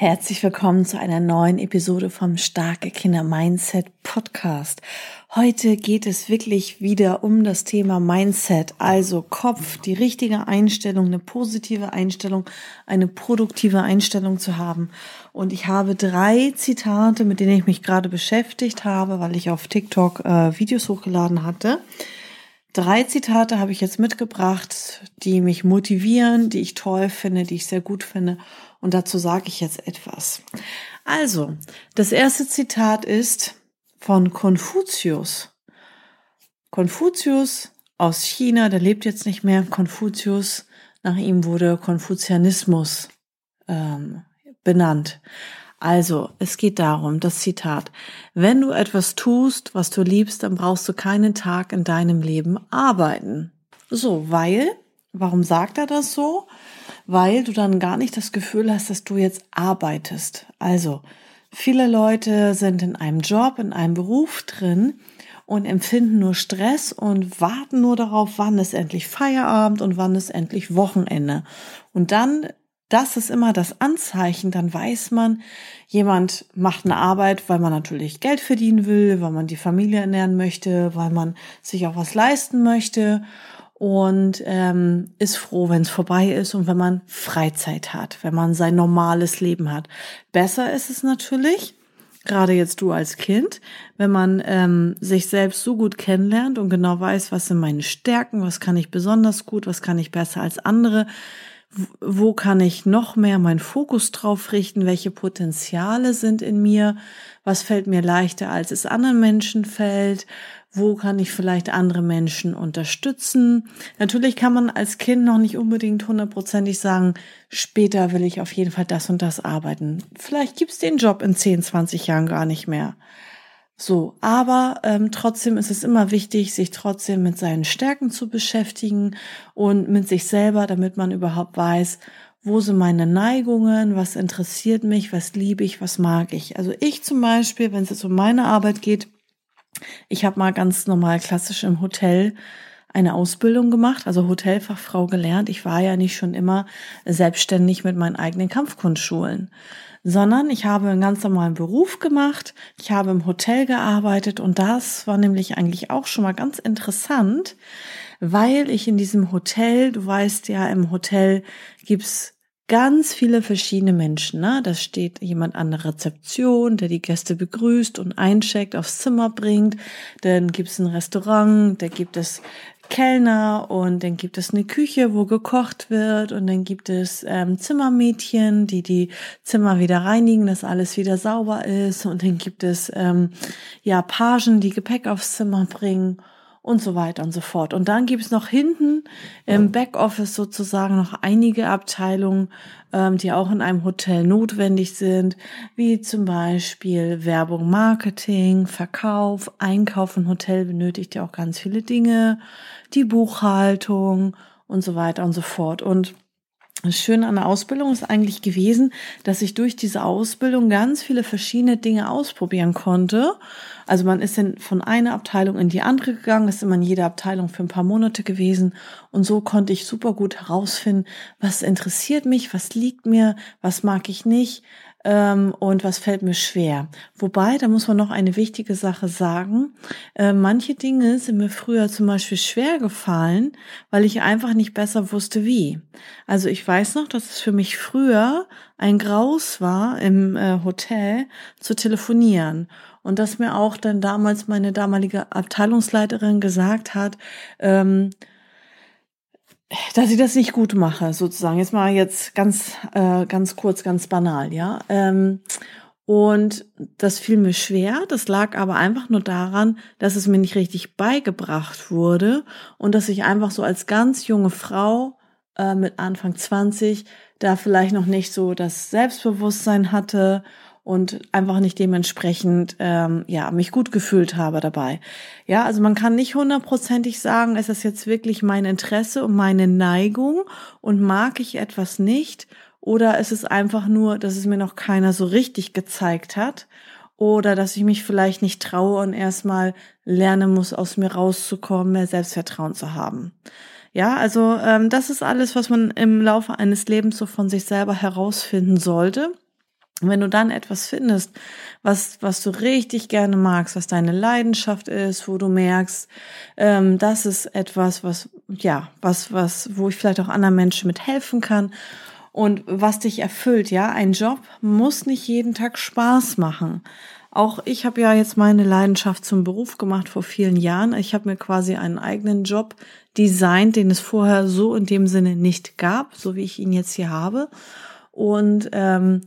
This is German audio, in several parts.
Herzlich willkommen zu einer neuen Episode vom Starke Kinder Mindset Podcast. Heute geht es wirklich wieder um das Thema Mindset, also Kopf, die richtige Einstellung, eine positive Einstellung, eine produktive Einstellung zu haben. Und ich habe drei Zitate, mit denen ich mich gerade beschäftigt habe, weil ich auf TikTok äh, Videos hochgeladen hatte. Drei Zitate habe ich jetzt mitgebracht, die mich motivieren, die ich toll finde, die ich sehr gut finde und dazu sage ich jetzt etwas. Also, das erste Zitat ist von Konfuzius. Konfuzius aus China, der lebt jetzt nicht mehr. Konfuzius, nach ihm wurde Konfuzianismus ähm, benannt. Also, es geht darum, das Zitat, wenn du etwas tust, was du liebst, dann brauchst du keinen Tag in deinem Leben arbeiten. So, weil, warum sagt er das so? weil du dann gar nicht das Gefühl hast, dass du jetzt arbeitest. Also, viele Leute sind in einem Job, in einem Beruf drin und empfinden nur Stress und warten nur darauf, wann ist endlich Feierabend und wann ist endlich Wochenende. Und dann, das ist immer das Anzeichen, dann weiß man, jemand macht eine Arbeit, weil man natürlich Geld verdienen will, weil man die Familie ernähren möchte, weil man sich auch was leisten möchte und ähm, ist froh, wenn es vorbei ist und wenn man Freizeit hat, wenn man sein normales Leben hat. Besser ist es natürlich, gerade jetzt du als Kind, wenn man ähm, sich selbst so gut kennenlernt und genau weiß, was sind meine Stärken, was kann ich besonders gut, was kann ich besser als andere, wo kann ich noch mehr meinen Fokus drauf richten, welche Potenziale sind in mir, was fällt mir leichter, als es anderen Menschen fällt, wo kann ich vielleicht andere Menschen unterstützen. Natürlich kann man als Kind noch nicht unbedingt hundertprozentig sagen, später will ich auf jeden Fall das und das arbeiten. Vielleicht gibt's den Job in 10, 20 Jahren gar nicht mehr. So, aber ähm, trotzdem ist es immer wichtig, sich trotzdem mit seinen Stärken zu beschäftigen und mit sich selber, damit man überhaupt weiß, wo sind meine Neigungen, was interessiert mich, was liebe ich, was mag ich. Also ich zum Beispiel, wenn es jetzt um meine Arbeit geht, ich habe mal ganz normal klassisch im Hotel eine Ausbildung gemacht, also Hotelfachfrau gelernt. Ich war ja nicht schon immer selbstständig mit meinen eigenen Kampfkunstschulen, sondern ich habe einen ganz normalen Beruf gemacht. Ich habe im Hotel gearbeitet und das war nämlich eigentlich auch schon mal ganz interessant, weil ich in diesem Hotel, du weißt ja, im Hotel gibt's ganz viele verschiedene Menschen. Ne? Da steht jemand an der Rezeption, der die Gäste begrüßt und eincheckt, aufs Zimmer bringt. Dann gibt es ein Restaurant, da gibt es Kellner und dann gibt es eine Küche, wo gekocht wird und dann gibt es ähm, Zimmermädchen, die die Zimmer wieder reinigen, dass alles wieder sauber ist und dann gibt es ähm, ja Pagen, die Gepäck aufs Zimmer bringen und so weiter und so fort. Und dann gibt es noch hinten im Backoffice sozusagen noch einige Abteilungen, ähm, die auch in einem Hotel notwendig sind, wie zum Beispiel Werbung, Marketing, Verkauf, Einkauf. Ein Hotel benötigt ja auch ganz viele Dinge, die Buchhaltung und so weiter und so fort. Und das Schöne an der Ausbildung ist eigentlich gewesen, dass ich durch diese Ausbildung ganz viele verschiedene Dinge ausprobieren konnte. Also man ist dann von einer Abteilung in die andere gegangen, ist immer in jeder Abteilung für ein paar Monate gewesen und so konnte ich super gut herausfinden, was interessiert mich, was liegt mir, was mag ich nicht, ähm, und was fällt mir schwer. Wobei, da muss man noch eine wichtige Sache sagen. Äh, manche Dinge sind mir früher zum Beispiel schwer gefallen, weil ich einfach nicht besser wusste wie. Also ich weiß noch, dass es für mich früher ein Graus war, im äh, Hotel zu telefonieren. Und dass mir auch dann damals meine damalige Abteilungsleiterin gesagt hat, ähm, dass ich das nicht gut mache, sozusagen. Jetzt mal jetzt ganz, äh, ganz kurz, ganz banal, ja. Ähm, und das fiel mir schwer. Das lag aber einfach nur daran, dass es mir nicht richtig beigebracht wurde und dass ich einfach so als ganz junge Frau äh, mit Anfang 20 da vielleicht noch nicht so das Selbstbewusstsein hatte und einfach nicht dementsprechend ähm, ja mich gut gefühlt habe dabei. Ja, also man kann nicht hundertprozentig sagen, ist das jetzt wirklich mein Interesse und meine Neigung und mag ich etwas nicht oder ist es einfach nur, dass es mir noch keiner so richtig gezeigt hat oder dass ich mich vielleicht nicht traue und erstmal lernen muss, aus mir rauszukommen, mehr Selbstvertrauen zu haben. Ja, also ähm, das ist alles, was man im Laufe eines Lebens so von sich selber herausfinden sollte. Wenn du dann etwas findest, was, was du richtig gerne magst, was deine Leidenschaft ist, wo du merkst, ähm, das ist etwas, was, ja, was, was, wo ich vielleicht auch anderen Menschen mit helfen kann und was dich erfüllt, ja, ein Job muss nicht jeden Tag Spaß machen. Auch ich habe ja jetzt meine Leidenschaft zum Beruf gemacht vor vielen Jahren. Ich habe mir quasi einen eigenen Job designt, den es vorher so in dem Sinne nicht gab, so wie ich ihn jetzt hier habe. Und ähm,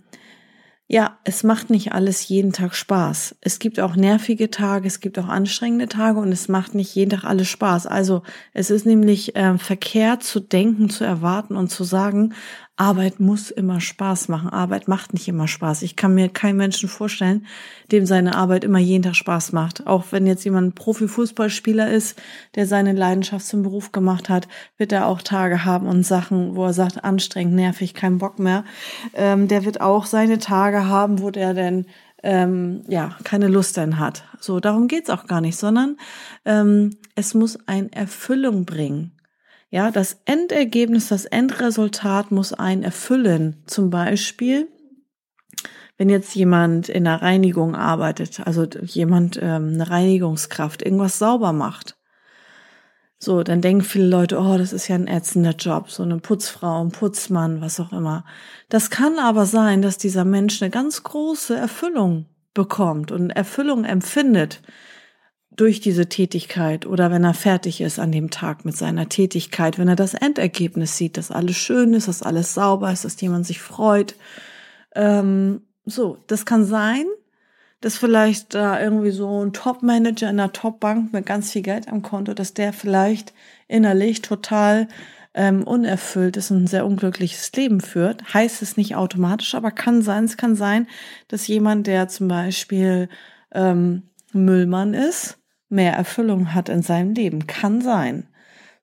ja, es macht nicht alles jeden Tag Spaß. Es gibt auch nervige Tage, es gibt auch anstrengende Tage und es macht nicht jeden Tag alles Spaß. Also es ist nämlich äh, verkehrt zu denken, zu erwarten und zu sagen, Arbeit muss immer Spaß machen. Arbeit macht nicht immer Spaß. Ich kann mir keinen Menschen vorstellen, dem seine Arbeit immer jeden Tag Spaß macht. Auch wenn jetzt jemand Profifußballspieler ist, der seine Leidenschaft zum Beruf gemacht hat, wird er auch Tage haben und Sachen, wo er sagt, anstrengend, nervig, kein Bock mehr. Ähm, der wird auch seine Tage haben, wo der denn ähm, ja keine Lust denn hat. So, darum geht's auch gar nicht, sondern ähm, es muss ein Erfüllung bringen. Ja, das Endergebnis, das Endresultat muss einen erfüllen. Zum Beispiel, wenn jetzt jemand in der Reinigung arbeitet, also jemand ähm, eine Reinigungskraft, irgendwas sauber macht. So, dann denken viele Leute, oh, das ist ja ein ätzender Job, so eine Putzfrau, ein Putzmann, was auch immer. Das kann aber sein, dass dieser Mensch eine ganz große Erfüllung bekommt und Erfüllung empfindet durch diese Tätigkeit oder wenn er fertig ist an dem Tag mit seiner Tätigkeit, wenn er das Endergebnis sieht, dass alles schön ist, dass alles sauber ist, dass jemand sich freut. Ähm, so, das kann sein, dass vielleicht da irgendwie so ein Top-Manager in einer Top-Bank mit ganz viel Geld am Konto, dass der vielleicht innerlich total ähm, unerfüllt ist und ein sehr unglückliches Leben führt. Heißt es nicht automatisch, aber kann sein, es kann sein, dass jemand, der zum Beispiel ähm, Müllmann ist, mehr Erfüllung hat in seinem Leben. Kann sein.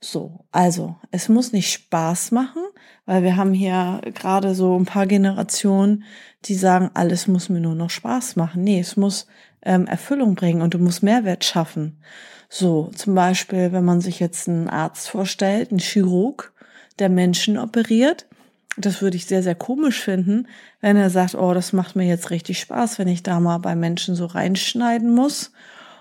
So, also es muss nicht Spaß machen, weil wir haben hier gerade so ein paar Generationen, die sagen, alles muss mir nur noch Spaß machen. Nee, es muss ähm, Erfüllung bringen und du musst Mehrwert schaffen. So, zum Beispiel, wenn man sich jetzt einen Arzt vorstellt, einen Chirurg, der Menschen operiert, das würde ich sehr, sehr komisch finden, wenn er sagt, oh, das macht mir jetzt richtig Spaß, wenn ich da mal bei Menschen so reinschneiden muss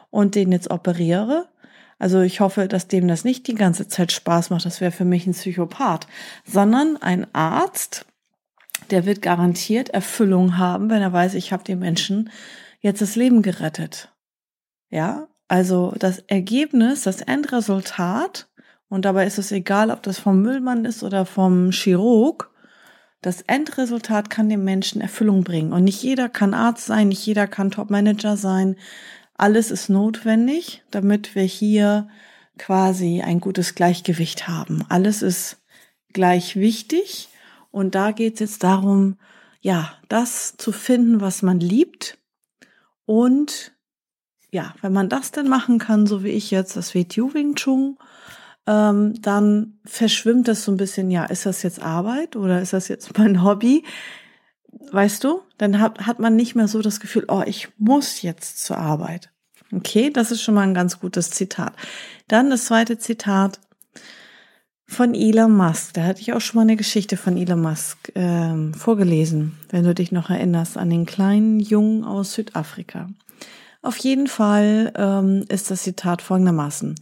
und den jetzt operiere. Also ich hoffe, dass dem das nicht die ganze Zeit Spaß macht. Das wäre für mich ein Psychopath, sondern ein Arzt, der wird garantiert Erfüllung haben, wenn er weiß, ich habe dem Menschen jetzt das Leben gerettet. Ja, also das Ergebnis, das Endresultat, und dabei ist es egal, ob das vom Müllmann ist oder vom Chirurg, das Endresultat kann dem Menschen Erfüllung bringen. Und nicht jeder kann Arzt sein, nicht jeder kann Topmanager sein, alles ist notwendig, damit wir hier quasi ein gutes Gleichgewicht haben. Alles ist gleich wichtig und da geht es jetzt darum, ja, das zu finden, was man liebt und ja, wenn man das denn machen kann, so wie ich jetzt, das WTU Wing Chun, ähm, dann verschwimmt das so ein bisschen, ja, ist das jetzt Arbeit oder ist das jetzt mein Hobby? Weißt du, dann hat, hat man nicht mehr so das Gefühl, oh, ich muss jetzt zur Arbeit. Okay, das ist schon mal ein ganz gutes Zitat. Dann das zweite Zitat von Elon Musk. Da hatte ich auch schon mal eine Geschichte von Elon Musk ähm, vorgelesen, wenn du dich noch erinnerst an den kleinen Jungen aus Südafrika. Auf jeden Fall ähm, ist das Zitat folgendermaßen.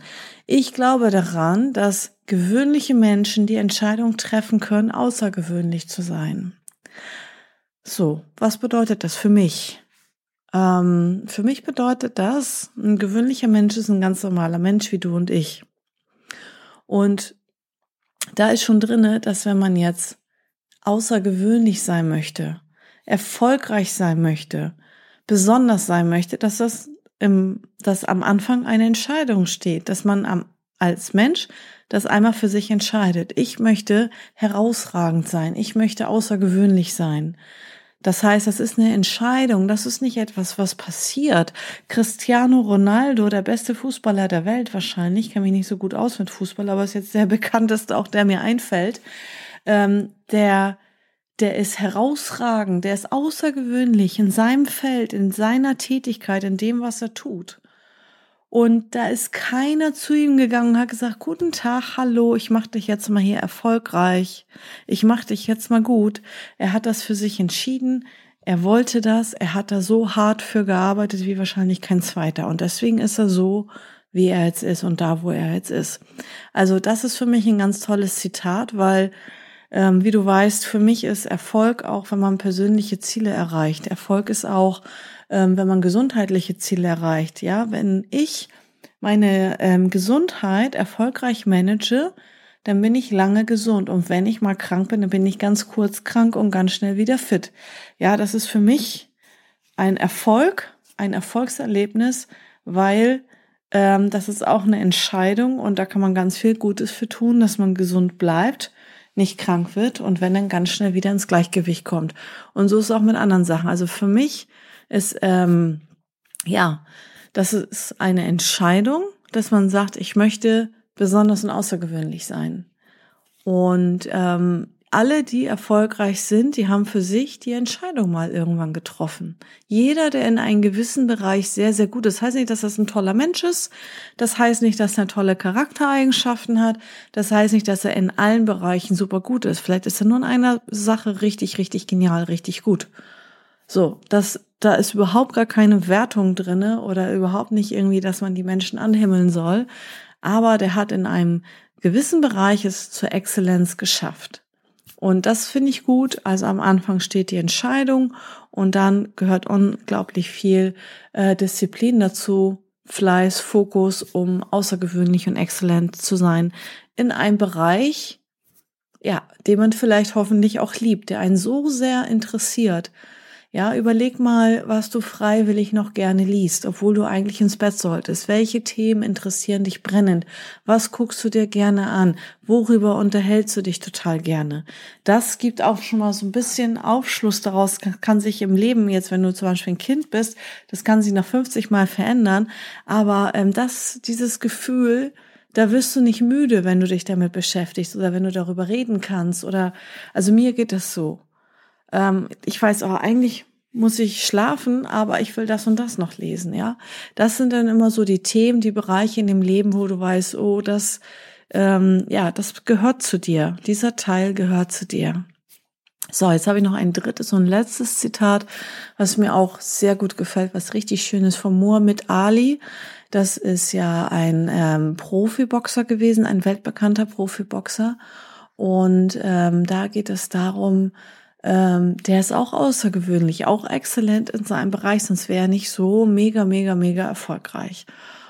Ich glaube daran, dass gewöhnliche Menschen die Entscheidung treffen können, außergewöhnlich zu sein. So, was bedeutet das für mich? Ähm, für mich bedeutet das, ein gewöhnlicher Mensch ist ein ganz normaler Mensch wie du und ich. Und da ist schon drinne, dass wenn man jetzt außergewöhnlich sein möchte, erfolgreich sein möchte, besonders sein möchte, dass das im, dass am Anfang eine Entscheidung steht, dass man am, als Mensch das einmal für sich entscheidet. Ich möchte herausragend sein. Ich möchte außergewöhnlich sein Das heißt, das ist eine Entscheidung, das ist nicht etwas, was passiert. Cristiano Ronaldo, der beste Fußballer der Welt wahrscheinlich, kenne mich nicht so gut aus mit Fußball, aber ist jetzt der bekannteste, auch der mir einfällt, ähm, der der ist herausragend, der ist außergewöhnlich in seinem Feld, in seiner Tätigkeit, in dem, was er tut. Und da ist keiner zu ihm gegangen und hat gesagt, guten Tag, hallo, ich mache dich jetzt mal hier erfolgreich. Ich mache dich jetzt mal gut. Er hat das für sich entschieden. Er wollte das. Er hat da so hart für gearbeitet wie wahrscheinlich kein zweiter. Und deswegen ist er so, wie er jetzt ist und da, wo er jetzt ist. Also das ist für mich ein ganz tolles Zitat, weil ähm, wie du weißt, für mich ist Erfolg auch, wenn man persönliche Ziele erreicht. Erfolg ist auch, ähm, wenn man gesundheitliche Ziele erreicht. Ja, wenn ich meine ähm, Gesundheit erfolgreich manage, dann bin ich lange gesund. Und wenn ich mal krank bin, dann bin ich ganz kurz krank und ganz schnell wieder fit. Ja, das ist für mich ein Erfolg, ein Erfolgserlebnis, weil ähm, das ist auch eine Entscheidung und da kann man ganz viel Gutes für tun, dass man gesund bleibt nicht krank wird und wenn dann ganz schnell wieder ins Gleichgewicht kommt. Und so ist es auch mit anderen Sachen. Also für mich ist, ähm, ja, das ist eine Entscheidung, dass man sagt, ich möchte besonders und außergewöhnlich sein. Und ähm, alle, die erfolgreich sind, die haben für sich die Entscheidung mal irgendwann getroffen. Jeder, der in einem gewissen Bereich sehr, sehr gut ist, heißt nicht, dass das ein toller Mensch ist, das heißt nicht, dass er tolle Charaktereigenschaften hat, das heißt nicht, dass er in allen Bereichen super gut ist. Vielleicht ist er nur in einer Sache richtig, richtig genial, richtig gut. So, das, da ist überhaupt gar keine Wertung drinne oder überhaupt nicht irgendwie, dass man die Menschen anhimmeln soll. Aber der hat in einem gewissen Bereich es zur Exzellenz geschafft. Und das finde ich gut. Also am Anfang steht die Entscheidung und dann gehört unglaublich viel äh, Disziplin dazu, Fleiß, Fokus, um außergewöhnlich und exzellent zu sein in einem Bereich, ja, den man vielleicht hoffentlich auch liebt, der einen so sehr interessiert, ja, überleg mal, was du freiwillig noch gerne liest, obwohl du eigentlich ins Bett solltest. Welche Themen interessieren dich brennend? Was guckst du dir gerne an? Worüber unterhältst du dich total gerne? Das gibt auch schon mal so ein bisschen Aufschluss daraus, kann sich im Leben jetzt, wenn du zum Beispiel ein Kind bist, das kann sich nach 50 Mal verändern. Aber ähm, das, dieses Gefühl, da wirst du nicht müde, wenn du dich damit beschäftigst oder wenn du darüber reden kannst. Oder also mir geht das so ähm, ich weiß, oh, eigentlich muss ich schlafen, aber ich will das und das noch lesen, ja. Das sind dann immer so die Themen, die Bereiche in dem Leben, wo du weißt, oh, das, ähm, ja, das gehört zu dir. Dieser Teil gehört zu dir. So, jetzt habe ich noch ein drittes und letztes Zitat, was mir auch sehr gut gefällt, was richtig schön ist von Muhammad Ali. Das ist ja ein ähm, Profiboxer gewesen, ein weltbekannter Profiboxer. Und ähm, da geht es darum, ähm, der ist auch außergewöhnlich, auch exzellent in seinem Bereich, sonst wäre er nicht so mega, mega, mega erfolgreich.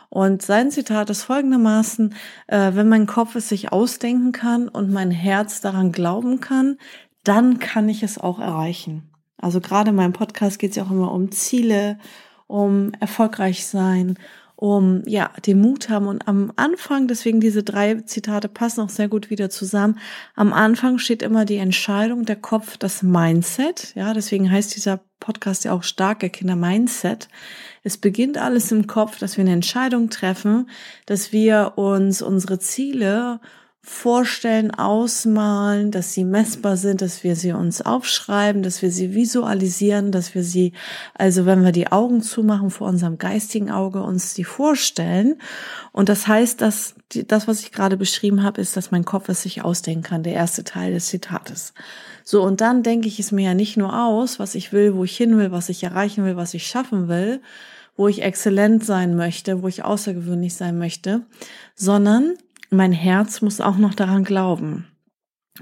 Und sein Zitat ist folgendermaßen, äh, wenn mein Kopf es sich ausdenken kann und mein Herz daran glauben kann, dann kann ich es auch erreichen. Also gerade in meinem Podcast geht es ja auch immer um Ziele, um erfolgreich sein, um ja den Mut haben und am Anfang, deswegen diese drei Zitate passen auch sehr gut wieder zusammen. Am Anfang steht immer die Entscheidung, der Kopf, das Mindset. Ja, deswegen heißt dieser Podcast ja auch starke Kinder Mindset. Es beginnt alles im Kopf, dass wir eine Entscheidung treffen, dass wir uns unsere Ziele vorstellen, ausmalen, dass sie messbar sind, dass wir sie uns aufschreiben, dass wir sie visualisieren, dass wir sie, also wenn wir die Augen zumachen vor unserem geistigen Auge, uns die vorstellen. Und das heißt, dass die, das, was ich gerade beschrieben habe, ist, dass mein Kopf es sich ausdenken kann, der erste Teil des Zitates. So, und dann denke ich es mir ja nicht nur aus, was ich will, wo ich hin will, was ich erreichen will, was ich schaffen will, wo ich exzellent sein möchte, wo ich außergewöhnlich sein möchte, sondern mein Herz muss auch noch daran glauben.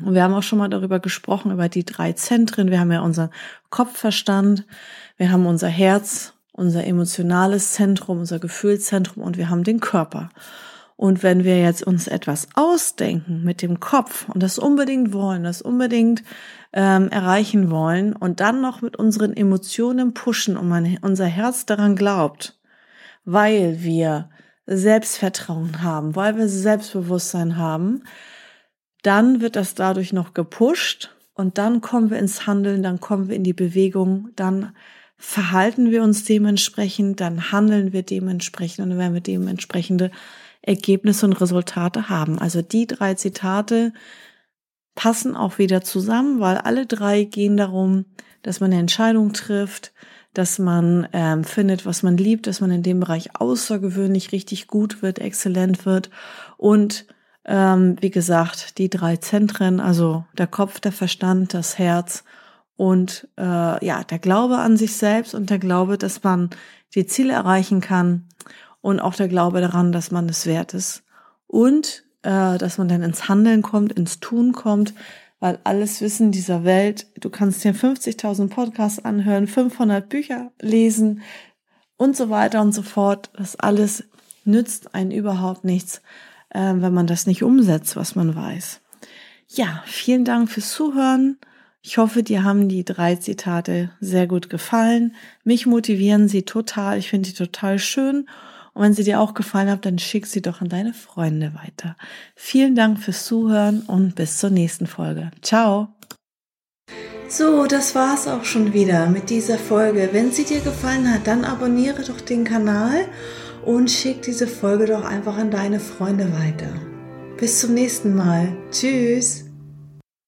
Und wir haben auch schon mal darüber gesprochen, über die drei Zentren. Wir haben ja unseren Kopfverstand, wir haben unser Herz, unser emotionales Zentrum, unser Gefühlszentrum und wir haben den Körper. Und wenn wir jetzt uns etwas ausdenken mit dem Kopf und das unbedingt wollen, das unbedingt ähm, erreichen wollen und dann noch mit unseren Emotionen pushen und mein, unser Herz daran glaubt, weil wir Selbstvertrauen haben, weil wir Selbstbewusstsein haben, dann wird das dadurch noch gepusht Und dann kommen wir ins Handeln, dann kommen wir in die Bewegung, dann verhalten wir uns dementsprechend, dann handeln wir dementsprechend und dann werden wir dementsprechende Ergebnisse und Resultate haben. Also die drei Zitate passen auch wieder zusammen, weil alle drei gehen darum, dass man eine Entscheidung trifft, dass man ähm, findet, was man liebt, dass man in dem Bereich außergewöhnlich richtig gut wird, exzellent wird. Und ähm, wie gesagt, die drei Zentren, also der Kopf, der Verstand, das Herz und äh, ja, der Glaube an sich selbst und der Glaube, dass man die Ziele erreichen kann und auch der Glaube daran, dass man es wert ist. Und äh, dass man dann ins Handeln kommt, ins Tun kommt, weil alles Wissen dieser Welt, du kannst dir 50.000 Podcasts anhören, 500 Bücher lesen und so weiter und so fort. Das alles nützt einen überhaupt nichts, äh, wenn man das nicht umsetzt, was man weiß. Ja, vielen Dank fürs Zuhören. Ich hoffe, dir haben die drei Zitate sehr gut gefallen. Mich motivieren sie total. Ich finde die total schön. Und wenn sie dir auch gefallen hat, dann schick sie doch an deine Freunde weiter. Vielen Dank fürs Zuhören und bis zur nächsten Folge. Ciao! So, das war's auch schon wieder mit dieser Folge. Wenn sie dir gefallen hat, dann abonniere doch den Kanal und schick diese Folge doch einfach an deine Freunde weiter. Bis zum nächsten Mal. Tschüss!